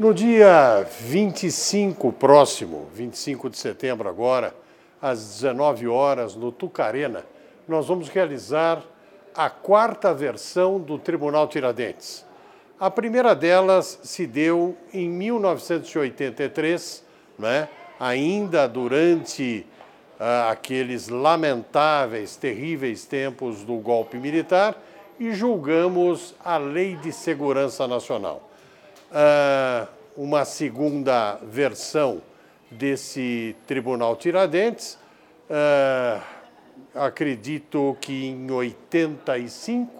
No dia 25 próximo, 25 de setembro agora, às 19 horas, no Tucarena, nós vamos realizar a quarta versão do Tribunal Tiradentes. A primeira delas se deu em 1983, né? ainda durante ah, aqueles lamentáveis, terríveis tempos do golpe militar, e julgamos a Lei de Segurança Nacional uh, uma segunda versão desse Tribunal Tiradentes. Uh, acredito que em 85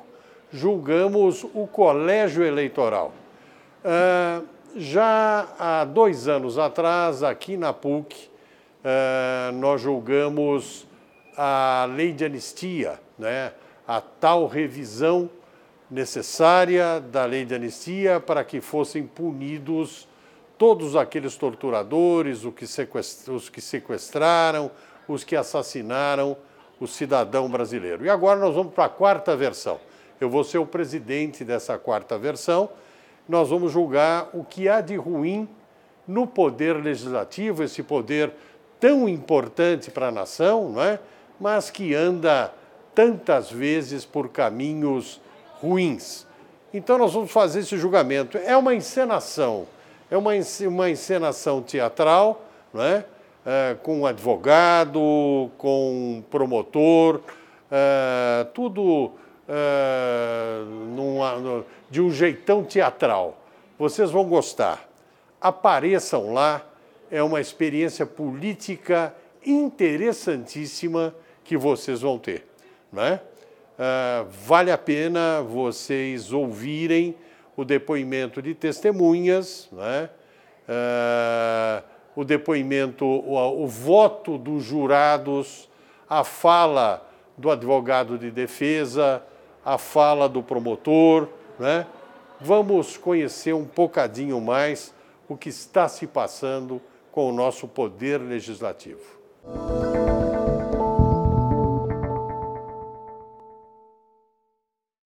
julgamos o Colégio Eleitoral. Uh, já há dois anos atrás, aqui na PUC, uh, nós julgamos a lei de anistia, né? a tal revisão necessária da lei de anistia para que fossem punidos todos aqueles torturadores, os que sequestraram, os que assassinaram o cidadão brasileiro. E agora nós vamos para a quarta versão. Eu vou ser o presidente dessa quarta versão. Nós vamos julgar o que há de ruim no poder legislativo, esse poder tão importante para a nação, não é? mas que anda tantas vezes por caminhos ruins. Então nós vamos fazer esse julgamento. É uma encenação, é uma, uma encenação teatral, não é? É, com um advogado, com um promotor, é, tudo é, numa, de um jeitão teatral. Vocês vão gostar. Apareçam lá, é uma experiência política interessantíssima que vocês vão ter. Não é? Uh, vale a pena vocês ouvirem o depoimento de testemunhas, né? Uh, o depoimento, o, o, voto dos jurados, a fala do advogado de defesa, a fala do promotor. Né? Vamos conhecer um bocadinho mais o que está se passando com o nosso poder legislativo.